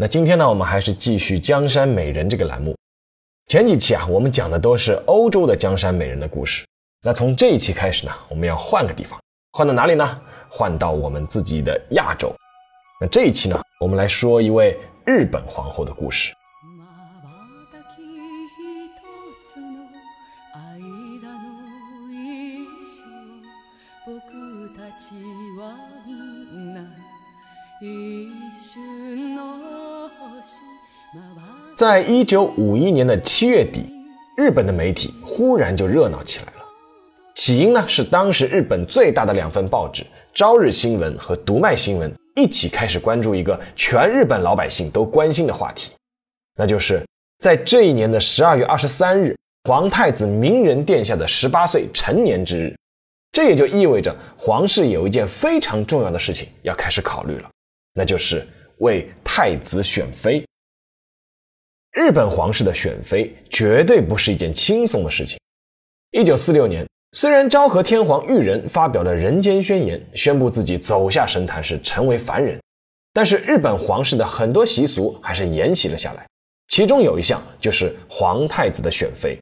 那今天呢，我们还是继续江山美人这个栏目。前几期啊，我们讲的都是欧洲的江山美人的故事。那从这一期开始呢，我们要换个地方，换到哪里呢？换到我们自己的亚洲。那这一期呢，我们来说一位日本皇后的故事。在一九五一年的七月底，日本的媒体忽然就热闹起来了。起因呢是当时日本最大的两份报纸《朝日新闻》和《读卖新闻》一起开始关注一个全日本老百姓都关心的话题，那就是在这一年的十二月二十三日，皇太子明仁殿下的十八岁成年之日。这也就意味着皇室有一件非常重要的事情要开始考虑了，那就是为太子选妃。日本皇室的选妃绝对不是一件轻松的事情。一九四六年，虽然昭和天皇裕仁发表了人间宣言，宣布自己走下神坛是成为凡人，但是日本皇室的很多习俗还是沿袭了下来。其中有一项就是皇太子的选妃。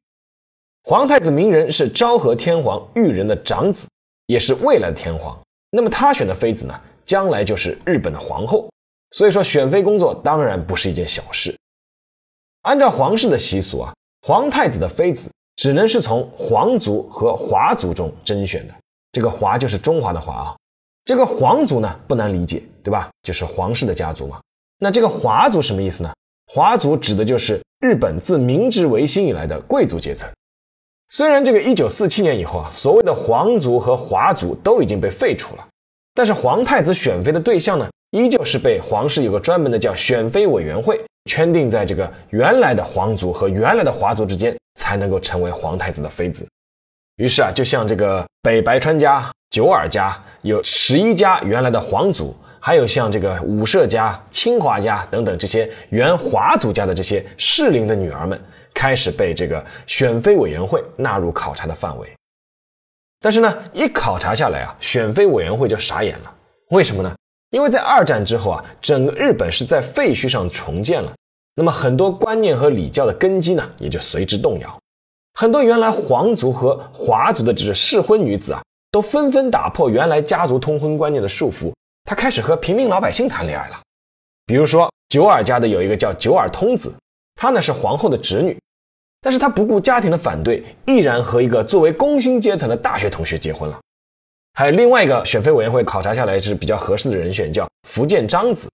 皇太子明仁是昭和天皇裕仁的长子，也是未来的天皇。那么他选的妃子呢，将来就是日本的皇后。所以说，选妃工作当然不是一件小事。按照皇室的习俗啊，皇太子的妃子只能是从皇族和华族中甄选的。这个华就是中华的华啊。这个皇族呢不难理解，对吧？就是皇室的家族嘛。那这个华族什么意思呢？华族指的就是日本自明治维新以来的贵族阶层。虽然这个一九四七年以后啊，所谓的皇族和华族都已经被废除了，但是皇太子选妃的对象呢，依旧是被皇室有个专门的叫选妃委员会。圈定在这个原来的皇族和原来的华族之间，才能够成为皇太子的妃子。于是啊，就像这个北白川家、九耳家有十一家原来的皇族，还有像这个武社家、清华家等等这些原华族家的这些适龄的女儿们，开始被这个选妃委员会纳入考察的范围。但是呢，一考察下来啊，选妃委员会就傻眼了。为什么呢？因为在二战之后啊，整个日本是在废墟上重建了。那么很多观念和礼教的根基呢，也就随之动摇。很多原来皇族和华族的这个适婚女子啊，都纷纷打破原来家族通婚观念的束缚，她开始和平民老百姓谈恋爱了。比如说九耳家的有一个叫九耳通子，她呢是皇后的侄女，但是她不顾家庭的反对，毅然和一个作为工薪阶层的大学同学结婚了。还有另外一个选妃委员会考察下来是比较合适的人选，叫福建章子。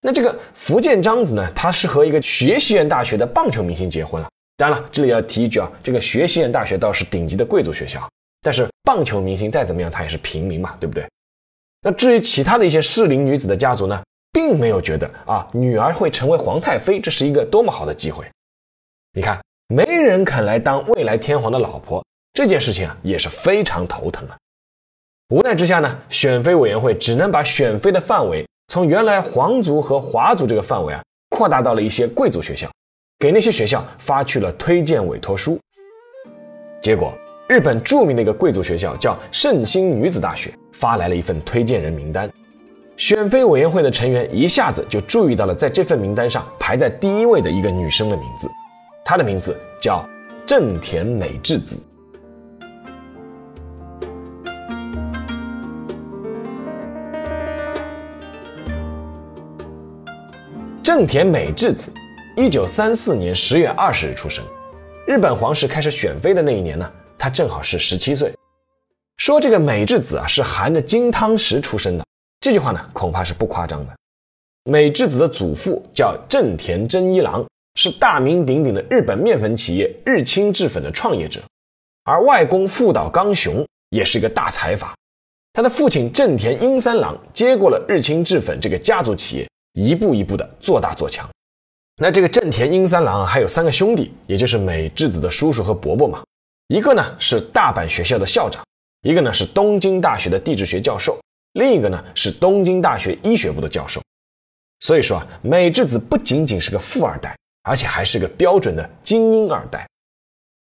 那这个福建章子呢，他是和一个学习院大学的棒球明星结婚了。当然了，这里要提一句啊，这个学习院大学倒是顶级的贵族学校，但是棒球明星再怎么样，他也是平民嘛，对不对？那至于其他的一些适龄女子的家族呢，并没有觉得啊，女儿会成为皇太妃，这是一个多么好的机会。你看，没人肯来当未来天皇的老婆，这件事情啊，也是非常头疼啊。无奈之下呢，选妃委员会只能把选妃的范围。从原来皇族和华族这个范围啊，扩大到了一些贵族学校，给那些学校发去了推荐委托书。结果，日本著名的一个贵族学校叫圣心女子大学，发来了一份推荐人名单。选妃委员会的成员一下子就注意到了，在这份名单上排在第一位的一个女生的名字，她的名字叫正田美智子。正田美智子，一九三四年十月二十日出生。日本皇室开始选妃的那一年呢，她正好是十七岁。说这个美智子啊是含着金汤匙出生的，这句话呢恐怕是不夸张的。美智子的祖父叫正田真一郎，是大名鼎鼎的日本面粉企业日清制粉的创业者，而外公富岛刚雄也是一个大财阀。他的父亲正田英三郎接过了日清制粉这个家族企业。一步一步的做大做强，那这个正田英三郎还有三个兄弟，也就是美智子的叔叔和伯伯嘛。一个呢是大阪学校的校长，一个呢是东京大学的地质学教授，另一个呢是东京大学医学部的教授。所以说啊，美智子不仅仅是个富二代，而且还是个标准的精英二代。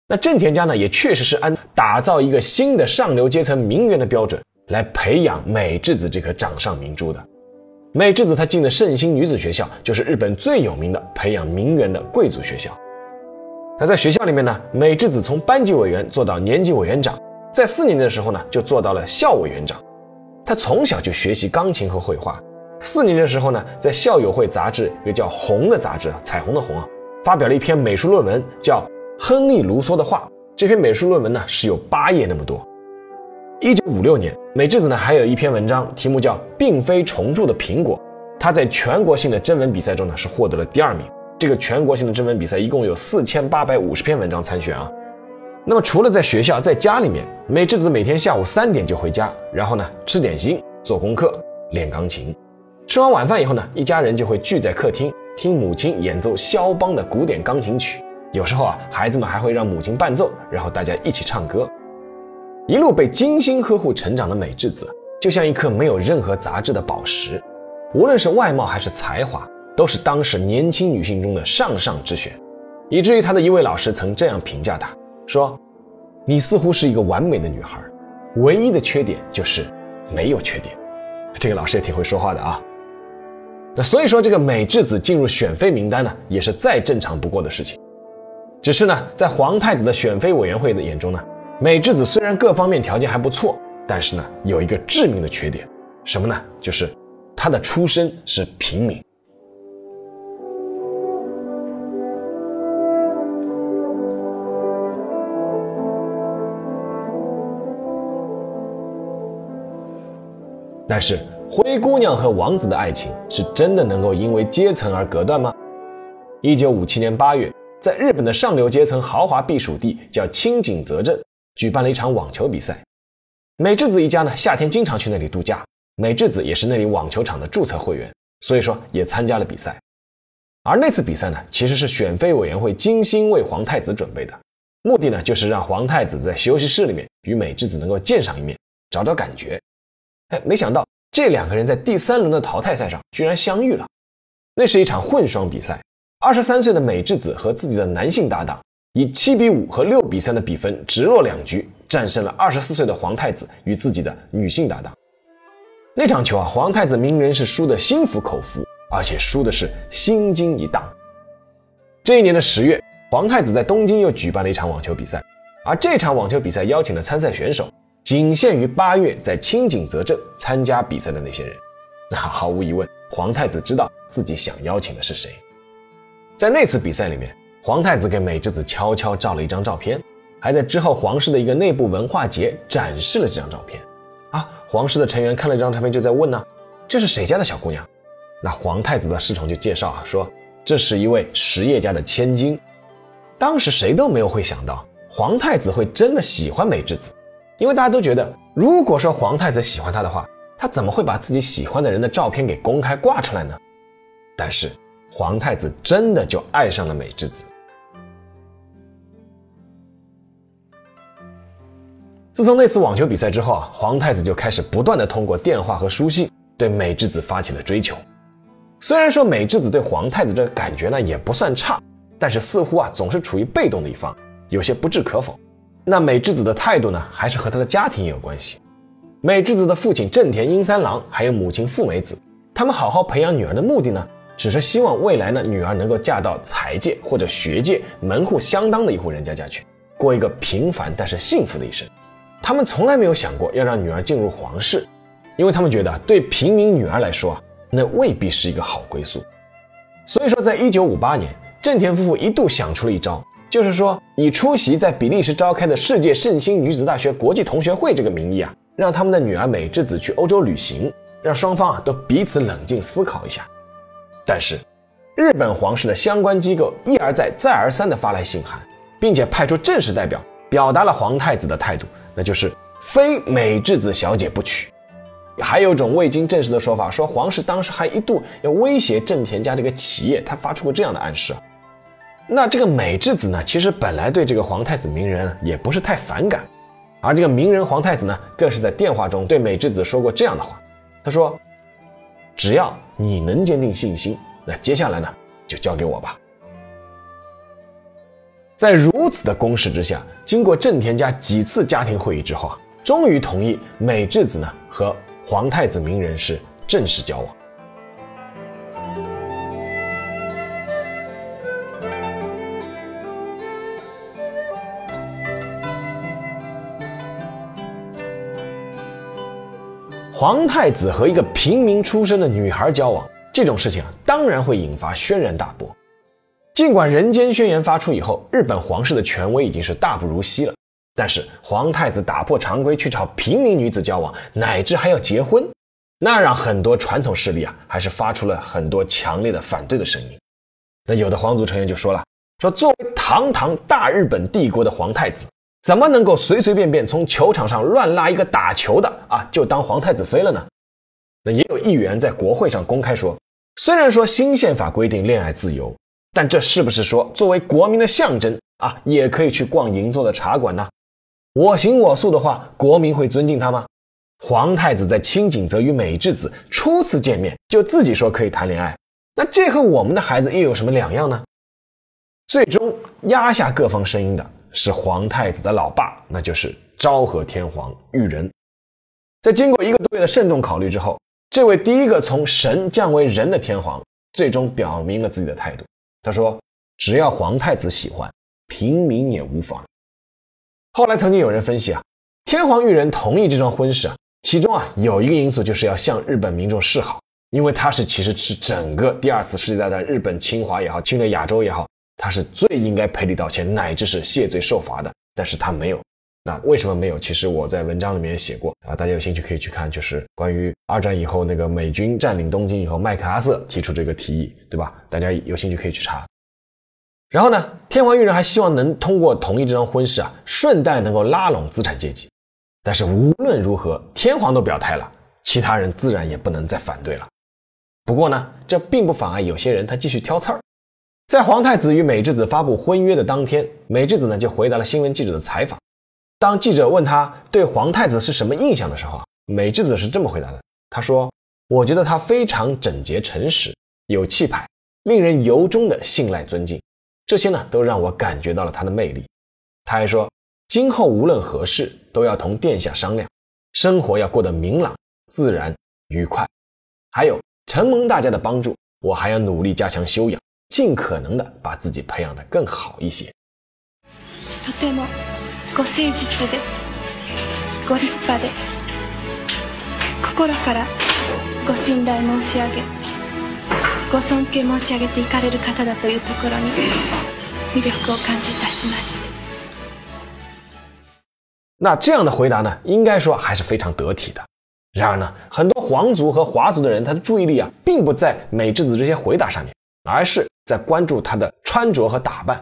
那正田家呢，也确实是按打造一个新的上流阶层名媛的标准来培养美智子这颗掌上明珠的。美智子她进的圣心女子学校，就是日本最有名的培养名媛的贵族学校。那在学校里面呢，美智子从班级委员做到年级委员长，在四年级的时候呢，就做到了校委员长。她从小就学习钢琴和绘画。四年级的时候呢，在校友会杂志一个叫《红》的杂志，彩虹的红啊，发表了一篇美术论文，叫《亨利·卢梭的画》。这篇美术论文呢，是有八页那么多。一九五六年，美智子呢还有一篇文章，题目叫《并非虫蛀的苹果》。她在全国性的征文比赛中呢是获得了第二名。这个全国性的征文比赛一共有四千八百五十篇文章参选啊。那么除了在学校，在家里面，美智子每天下午三点就回家，然后呢吃点心、做功课、练钢琴。吃完晚饭以后呢，一家人就会聚在客厅听母亲演奏肖邦的古典钢琴曲。有时候啊，孩子们还会让母亲伴奏，然后大家一起唱歌。一路被精心呵护成长的美智子，就像一颗没有任何杂质的宝石，无论是外貌还是才华，都是当时年轻女性中的上上之选。以至于她的一位老师曾这样评价她说：“你似乎是一个完美的女孩，唯一的缺点就是没有缺点。”这个老师也挺会说话的啊。那所以说，这个美智子进入选妃名单呢，也是再正常不过的事情。只是呢，在皇太子的选妃委员会的眼中呢。美智子虽然各方面条件还不错，但是呢，有一个致命的缺点，什么呢？就是她的出身是平民。但是灰姑娘和王子的爱情是真的能够因为阶层而隔断吗？一九五七年八月，在日本的上流阶层豪华避暑地叫青井泽镇。举办了一场网球比赛，美智子一家呢夏天经常去那里度假，美智子也是那里网球场的注册会员，所以说也参加了比赛。而那次比赛呢，其实是选妃委员会精心为皇太子准备的，目的呢就是让皇太子在休息室里面与美智子能够见上一面，找找感觉。哎，没想到这两个人在第三轮的淘汰赛上居然相遇了。那是一场混双比赛，二十三岁的美智子和自己的男性搭档。以七比五和六比三的比分直落两局战胜了二十四岁的皇太子与自己的女性搭档。那场球啊，皇太子鸣人是输的心服口服，而且输的是心惊一荡。这一年的十月，皇太子在东京又举办了一场网球比赛，而这场网球比赛邀请的参赛选手仅限于八月在青井泽镇参加比赛的那些人。那毫无疑问，皇太子知道自己想邀请的是谁。在那次比赛里面。皇太子给美智子悄悄照了一张照片，还在之后皇室的一个内部文化节展示了这张照片。啊，皇室的成员看了这张照片，就在问呢，这是谁家的小姑娘？那皇太子的侍从就介绍啊，说这是一位实业家的千金。当时谁都没有会想到皇太子会真的喜欢美智子，因为大家都觉得，如果说皇太子喜欢她的话，他怎么会把自己喜欢的人的照片给公开挂出来呢？但是皇太子真的就爱上了美智子。自从那次网球比赛之后啊，皇太子就开始不断的通过电话和书信对美智子发起了追求。虽然说美智子对皇太子这个感觉呢也不算差，但是似乎啊总是处于被动的一方，有些不置可否。那美智子的态度呢，还是和她的家庭也有关系。美智子的父亲正田英三郎还有母亲富美子，他们好好培养女儿的目的呢，只是希望未来呢女儿能够嫁到财界或者学界门户相当的一户人家家去，过一个平凡但是幸福的一生。他们从来没有想过要让女儿进入皇室，因为他们觉得对平民女儿来说啊，那未必是一个好归宿。所以说，在一九五八年，正田夫妇一度想出了一招，就是说以出席在比利时召开的世界圣心女子大学国际同学会这个名义啊，让他们的女儿美智子去欧洲旅行，让双方啊都彼此冷静思考一下。但是，日本皇室的相关机构一而再、再而三地发来信函，并且派出正式代表，表达了皇太子的态度。那就是非美智子小姐不娶。还有一种未经证实的说法，说皇室当时还一度要威胁正田家这个企业，他发出过这样的暗示。那这个美智子呢，其实本来对这个皇太子鸣人也不是太反感，而这个鸣人皇太子呢，更是在电话中对美智子说过这样的话，他说：“只要你能坚定信心，那接下来呢，就交给我吧。”在如此的攻势之下，经过郑田家几次家庭会议之后啊，终于同意美智子呢和皇太子明仁是正式交往。皇太子和一个平民出身的女孩交往，这种事情啊，当然会引发轩然大波。尽管人间宣言发出以后，日本皇室的权威已经是大不如昔了，但是皇太子打破常规去找平民女子交往，乃至还要结婚，那让很多传统势力啊，还是发出了很多强烈的反对的声音。那有的皇族成员就说了，说作为堂堂大日本帝国的皇太子，怎么能够随随便便从球场上乱拉一个打球的啊，就当皇太子妃了呢？那也有议员在国会上公开说，虽然说新宪法规定恋爱自由。但这是不是说，作为国民的象征啊，也可以去逛银座的茶馆呢？我行我素的话，国民会尊敬他吗？皇太子在清景泽与美智子初次见面就自己说可以谈恋爱，那这和我们的孩子又有什么两样呢？最终压下各方声音的是皇太子的老爸，那就是昭和天皇裕仁。在经过一个多月的慎重考虑之后，这位第一个从神降为人的天皇，最终表明了自己的态度。他说：“只要皇太子喜欢，平民也无妨。”后来曾经有人分析啊，天皇裕仁同意这桩婚事啊，其中啊有一个因素就是要向日本民众示好，因为他是其实是整个第二次世界大战日本侵华也好，侵略亚洲也好，他是最应该赔礼道歉，乃至是谢罪受罚的，但是他没有。那为什么没有？其实我在文章里面也写过啊，大家有兴趣可以去看，就是关于二战以后那个美军占领东京以后，麦克阿瑟提出这个提议，对吧？大家有兴趣可以去查。然后呢，天皇裕仁还希望能通过同意这桩婚事啊，顺带能够拉拢资产阶级。但是无论如何，天皇都表态了，其他人自然也不能再反对了。不过呢，这并不妨碍有些人他继续挑刺儿。在皇太子与美智子发布婚约的当天，美智子呢就回答了新闻记者的采访。当记者问他对皇太子是什么印象的时候啊，美智子是这么回答的：“他说，我觉得他非常整洁、诚实、有气派，令人由衷的信赖、尊敬。这些呢，都让我感觉到了他的魅力。他还说，今后无论何事都要同殿下商量，生活要过得明朗、自然、愉快。还有承蒙大家的帮助，我还要努力加强修养，尽可能的把自己培养得更好一些。”ご誠実で、ご立派で、心からご信頼申し上げ、ご尊敬申し上げていかれる方だというところに魅力を感じいたしました。那这样的回答呢，应该说还是非常得体的。然而呢，很多皇族和华族的人，他的注意力啊，并不在美智子这些回答上面， 而是在关注她的穿着和打扮。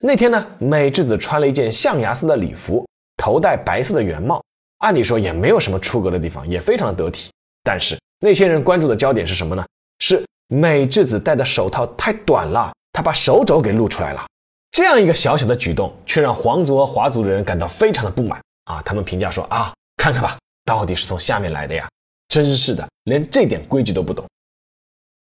那天呢，美智子穿了一件象牙色的礼服，头戴白色的圆帽，按理说也没有什么出格的地方，也非常得体。但是那些人关注的焦点是什么呢？是美智子戴的手套太短了，她把手肘给露出来了。这样一个小小的举动，却让皇族和华族的人感到非常的不满啊！他们评价说啊，看看吧，到底是从下面来的呀，真是的，连这点规矩都不懂。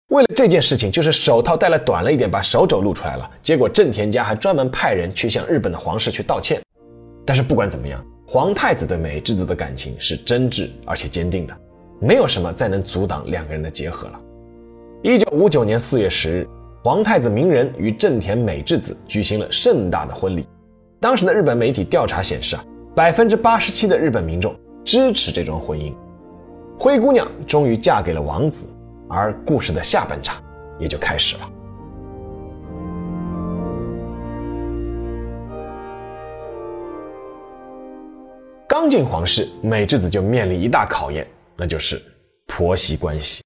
为了这件事情，就是手套戴了短了一点，把手肘露出来了。结果正田家还专门派人去向日本的皇室去道歉。但是不管怎么样，皇太子对美智子的感情是真挚而且坚定的，没有什么再能阻挡两个人的结合了。一九五九年四月十日，皇太子鸣人与正田美智子举行了盛大的婚礼。当时的日本媒体调查显示啊，百分之八十七的日本民众支持这桩婚姻。灰姑娘终于嫁给了王子。而故事的下半场也就开始了。刚进皇室，美智子就面临一大考验，那就是婆媳关系。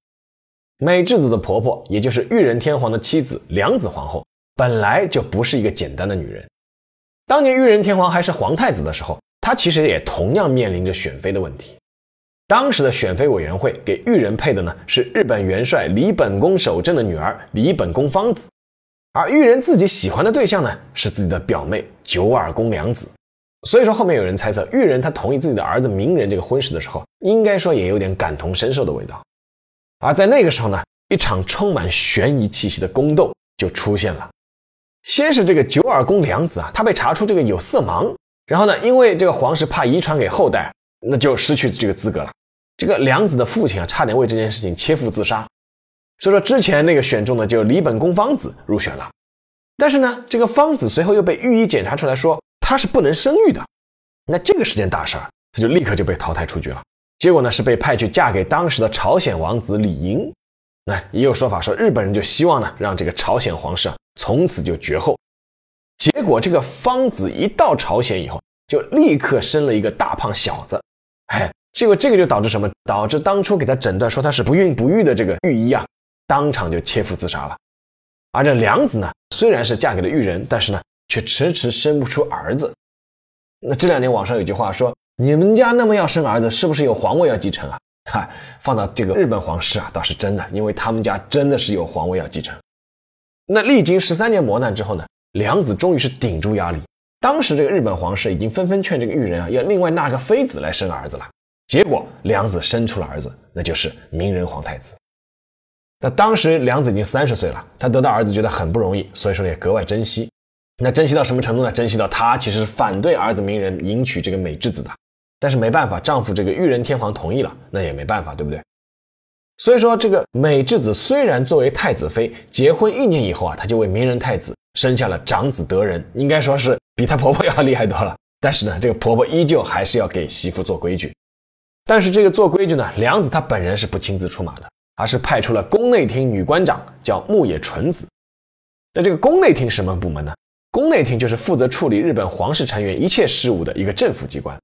美智子的婆婆，也就是裕仁天皇的妻子良子皇后，本来就不是一个简单的女人。当年裕仁天皇还是皇太子的时候，她其实也同样面临着选妃的问题。当时的选妃委员会给裕仁配的呢是日本元帅李本宫守正的女儿李本宫芳子，而裕仁自己喜欢的对象呢是自己的表妹九耳宫良子。所以说后面有人猜测，裕仁他同意自己的儿子鸣人这个婚事的时候，应该说也有点感同身受的味道。而在那个时候呢，一场充满悬疑气息的宫斗就出现了。先是这个九耳宫良子啊，他被查出这个有色盲，然后呢，因为这个皇室怕遗传给后代，那就失去这个资格了。这个良子的父亲啊，差点为这件事情切腹自杀。所以说之前那个选中的就李本宫芳子入选了，但是呢，这个芳子随后又被御医检查出来说她是不能生育的。那这个是件大事儿，她就立刻就被淘汰出局了。结果呢，是被派去嫁给当时的朝鲜王子李莹。那也有说法说，日本人就希望呢，让这个朝鲜皇室啊从此就绝后。结果这个芳子一到朝鲜以后，就立刻生了一个大胖小子。哎。结果这个就导致什么？导致当初给他诊断说他是不孕不育的这个御医啊，当场就切腹自杀了。而这良子呢，虽然是嫁给了裕仁，但是呢，却迟迟生不出儿子。那这两年网上有句话说：“你们家那么要生儿子，是不是有皇位要继承啊？”哈，放到这个日本皇室啊，倒是真的，因为他们家真的是有皇位要继承。那历经十三年磨难之后呢，良子终于是顶住压力。当时这个日本皇室已经纷纷劝这个裕仁啊，要另外纳个妃子来生儿子了。结果良子生出了儿子，那就是明仁皇太子。那当时良子已经三十岁了，他得到儿子觉得很不容易，所以说也格外珍惜。那珍惜到什么程度呢？珍惜到他其实是反对儿子明仁迎娶这个美智子的，但是没办法，丈夫这个裕仁天皇同意了，那也没办法，对不对？所以说这个美智子虽然作为太子妃，结婚一年以后啊，她就为明仁太子生下了长子德仁，应该说是比她婆婆要厉害多了。但是呢，这个婆婆依旧还是要给媳妇做规矩。但是这个做规矩呢，良子他本人是不亲自出马的，而是派出了宫内厅女官长，叫木野纯子。那这个宫内厅什么部门呢？宫内厅就是负责处理日本皇室成员一切事务的一个政府机关。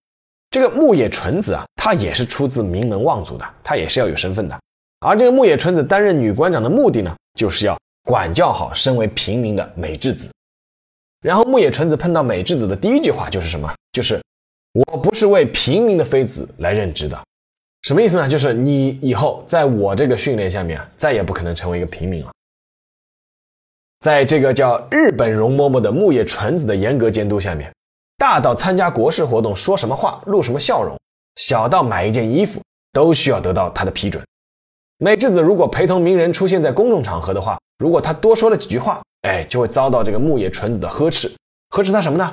这个木野纯子啊，她也是出自名门望族的，她也是要有身份的。而这个木野纯子担任女官长的目的呢，就是要管教好身为平民的美智子。然后木野纯子碰到美智子的第一句话就是什么？就是。我不是为平民的妃子来任职的，什么意思呢？就是你以后在我这个训练下面，再也不可能成为一个平民了。在这个叫日本容嬷嬷的木叶纯子的严格监督下面，大到参加国事活动说什么话、露什么笑容，小到买一件衣服，都需要得到他的批准。美智子如果陪同名人出现在公众场合的话，如果他多说了几句话，哎，就会遭到这个木叶纯子的呵斥。呵斥他什么呢？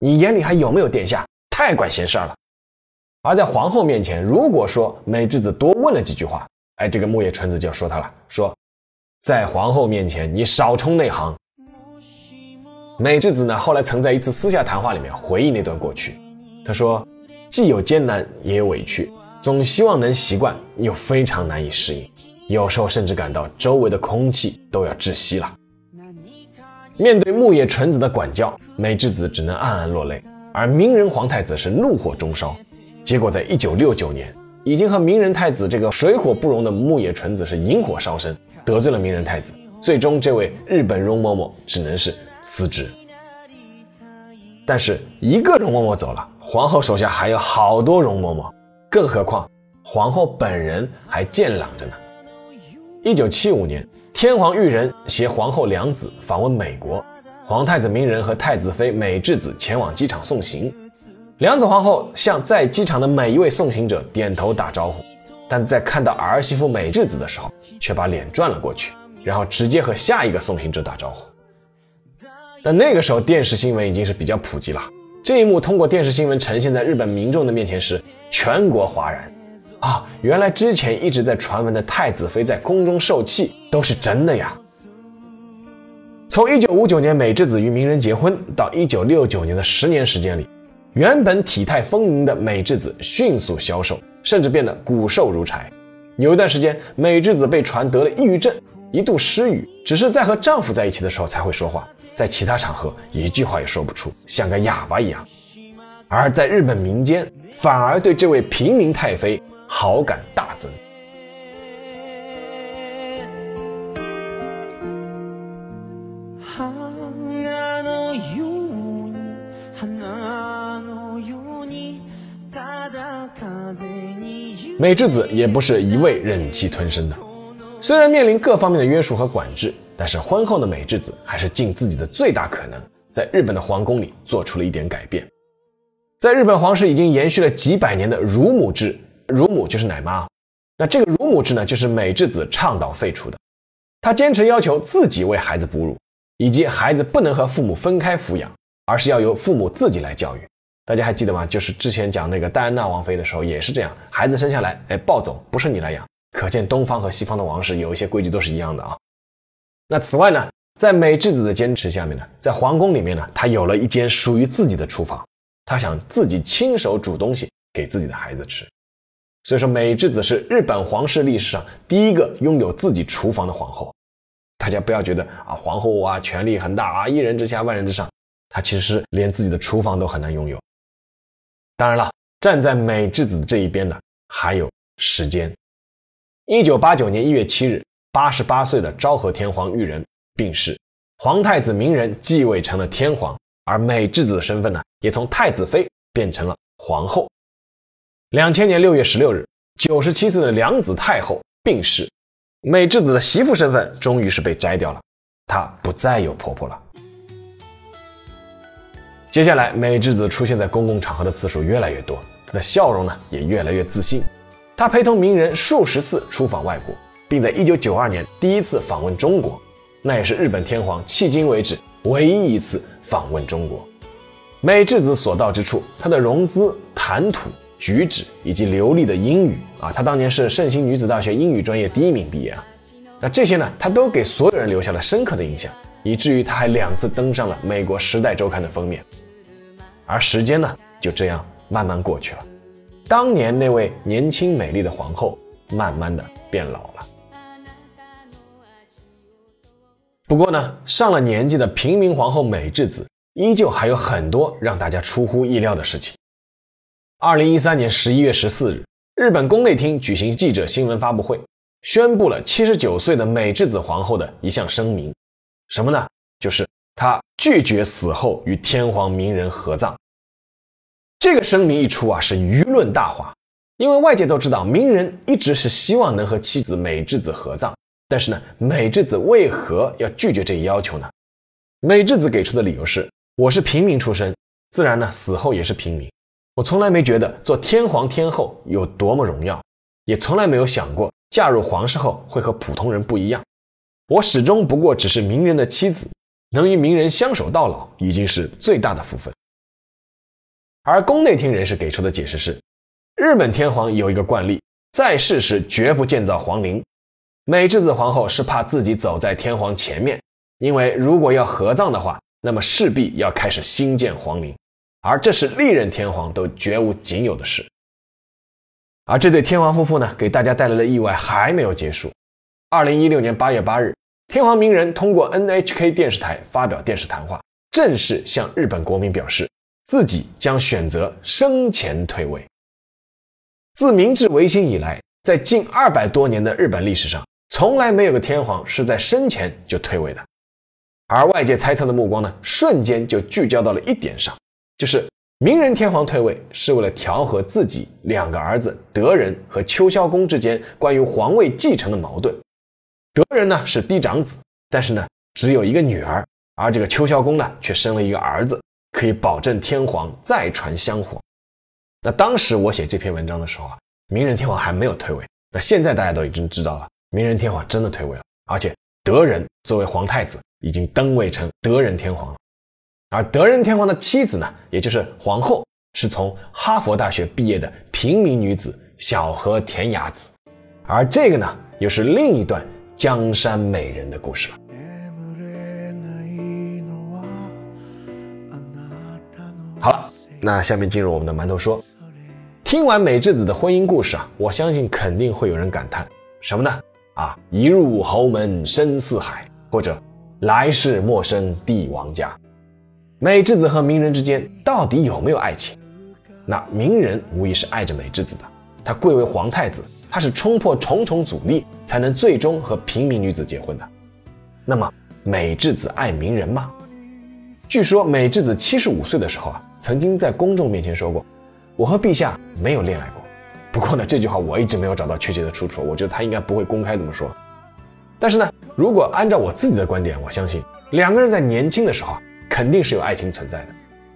你眼里还有没有殿下？太管闲事儿了，而在皇后面前，如果说美智子多问了几句话，哎，这个木叶纯子就要说他了，说在皇后面前你少充内行。美智子呢，后来曾在一次私下谈话里面回忆那段过去，她说既有艰难也有委屈，总希望能习惯，又非常难以适应，有时候甚至感到周围的空气都要窒息了。面对木叶纯子的管教，美智子只能暗暗落泪。而明仁皇太子是怒火中烧，结果在一九六九年，已经和明仁太子这个水火不容的木野纯子是引火烧身，得罪了明仁太子，最终这位日本容嬷嬷只能是辞职。但是一个容嬷嬷走了，皇后手下还有好多容嬷嬷，更何况皇后本人还健朗着呢。一九七五年，天皇裕仁携皇后良子访问美国。皇太子明仁和太子妃美智子前往机场送行，良子皇后向在机场的每一位送行者点头打招呼，但在看到儿媳妇美智子的时候，却把脸转了过去，然后直接和下一个送行者打招呼。但那个时候电视新闻已经是比较普及了，这一幕通过电视新闻呈现在日本民众的面前时，全国哗然。啊，原来之前一直在传闻的太子妃在宫中受气都是真的呀！从一九五九年美智子与鸣人结婚到一九六九年的十年时间里，原本体态丰盈的美智子迅速消瘦，甚至变得骨瘦如柴。有一段时间，美智子被传得了抑郁症，一度失语，只是在和丈夫在一起的时候才会说话，在其他场合一句话也说不出，像个哑巴一样。而在日本民间，反而对这位平民太妃好感大增。美智子也不是一味忍气吞声的，虽然面临各方面的约束和管制，但是婚后的美智子还是尽自己的最大可能，在日本的皇宫里做出了一点改变。在日本皇室已经延续了几百年的乳母制，乳母就是奶妈，那这个乳母制呢，就是美智子倡导废除的。她坚持要求自己为孩子哺乳，以及孩子不能和父母分开抚养，而是要由父母自己来教育。大家还记得吗？就是之前讲那个戴安娜王妃的时候，也是这样，孩子生下来，哎，抱走，不是你来养。可见东方和西方的王室有一些规矩都是一样的啊。那此外呢，在美智子的坚持下面呢，在皇宫里面呢，她有了一间属于自己的厨房，她想自己亲手煮东西给自己的孩子吃。所以说，美智子是日本皇室历史上第一个拥有自己厨房的皇后。大家不要觉得啊，皇后啊，权力很大啊，一人之下，万人之上，她其实连自己的厨房都很难拥有。当然了，站在美智子这一边的还有时间。一九八九年一月七日，八十八岁的昭和天皇裕仁病逝，皇太子明仁继位成了天皇，而美智子的身份呢，也从太子妃变成了皇后。两千年六月十六日，九十七岁的良子太后病逝，美智子的媳妇身份终于是被摘掉了，她不再有婆婆了。接下来，美智子出现在公共场合的次数越来越多，她的笑容呢也越来越自信。她陪同名人数十次出访外国，并在1992年第一次访问中国，那也是日本天皇迄今为止唯一一次访问中国。美智子所到之处，她的容姿、谈吐、举止以及流利的英语啊，她当年是圣心女子大学英语专业第一名毕业啊，那这些呢，她都给所有人留下了深刻的印象，以至于她还两次登上了美国《时代周刊》的封面。而时间呢，就这样慢慢过去了。当年那位年轻美丽的皇后，慢慢的变老了。不过呢，上了年纪的平民皇后美智子，依旧还有很多让大家出乎意料的事情。二零一三年十一月十四日，日本宫内厅举行记者新闻发布会，宣布了七十九岁的美智子皇后的一项声明，什么呢？就是他。拒绝死后与天皇明仁合葬。这个声明一出啊，是舆论大哗。因为外界都知道，明仁一直是希望能和妻子美智子合葬，但是呢，美智子为何要拒绝这一要求呢？美智子给出的理由是：我是平民出身，自然呢死后也是平民。我从来没觉得做天皇天后有多么荣耀，也从来没有想过嫁入皇室后会和普通人不一样。我始终不过只是名人的妻子。能与名人相守到老，已经是最大的福分。而宫内厅人士给出的解释是，日本天皇有一个惯例，在世时绝不建造皇陵。美智子皇后是怕自己走在天皇前面，因为如果要合葬的话，那么势必要开始兴建皇陵，而这是历任天皇都绝无仅有的事。而这对天皇夫妇呢，给大家带来的意外还没有结束。二零一六年八月八日。天皇明仁通过 NHK 电视台发表电视谈话，正式向日本国民表示，自己将选择生前退位。自明治维新以来，在近二百多年的日本历史上，从来没有个天皇是在生前就退位的。而外界猜测的目光呢，瞬间就聚焦到了一点上，就是明仁天皇退位是为了调和自己两个儿子德仁和秋萧公之间关于皇位继承的矛盾。德仁呢是嫡长子，但是呢只有一个女儿，而这个秋孝公呢却生了一个儿子，可以保证天皇再传香火。那当时我写这篇文章的时候啊，明仁天皇还没有退位。那现在大家都已经知道了，明仁天皇真的退位了，而且德仁作为皇太子已经登位成德仁天皇了。而德仁天皇的妻子呢，也就是皇后，是从哈佛大学毕业的平民女子小和田雅子，而这个呢又是另一段。江山美人的故事了。好了，那下面进入我们的馒头说。听完美智子的婚姻故事啊，我相信肯定会有人感叹什么呢？啊，一入侯门深似海，或者来世莫生帝王家。美智子和鸣人之间到底有没有爱情？那鸣人无疑是爱着美智子的，他贵为皇太子。他是冲破重重阻力，才能最终和平民女子结婚的。那么，美智子爱名人吗？据说美智子七十五岁的时候啊，曾经在公众面前说过：“我和陛下没有恋爱过，不过呢，这句话我一直没有找到确切的出处，我觉得他应该不会公开这么说。但是呢，如果按照我自己的观点，我相信两个人在年轻的时候啊，肯定是有爱情存在的。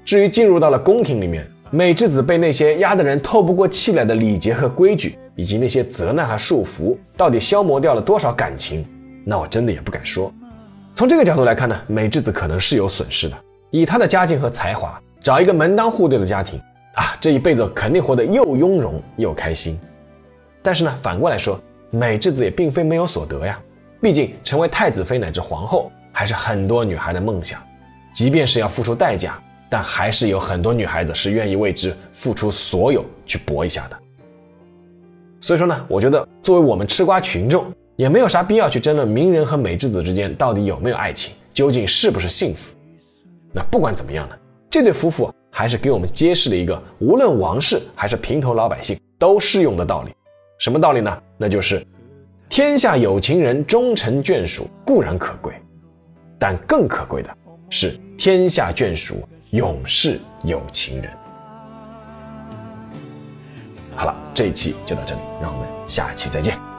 至于进入到了宫廷里面，美智子被那些压得人透不过气来的礼节和规矩，以及那些责难和束缚，到底消磨掉了多少感情，那我真的也不敢说。从这个角度来看呢，美智子可能是有损失的。以她的家境和才华，找一个门当户对的家庭啊，这一辈子肯定活得又雍容又开心。但是呢，反过来说，美智子也并非没有所得呀。毕竟成为太子妃乃至皇后，还是很多女孩的梦想。即便是要付出代价，但还是有很多女孩子是愿意为之付出所有去搏一下的。所以说呢，我觉得作为我们吃瓜群众，也没有啥必要去争论名人和美智子之间到底有没有爱情，究竟是不是幸福。那不管怎么样呢，这对夫妇还是给我们揭示了一个无论王室还是平头老百姓都适用的道理。什么道理呢？那就是天下有情人终成眷属固然可贵，但更可贵的是天下眷属永世有情人。好了，这一期就到这里，让我们下期再见。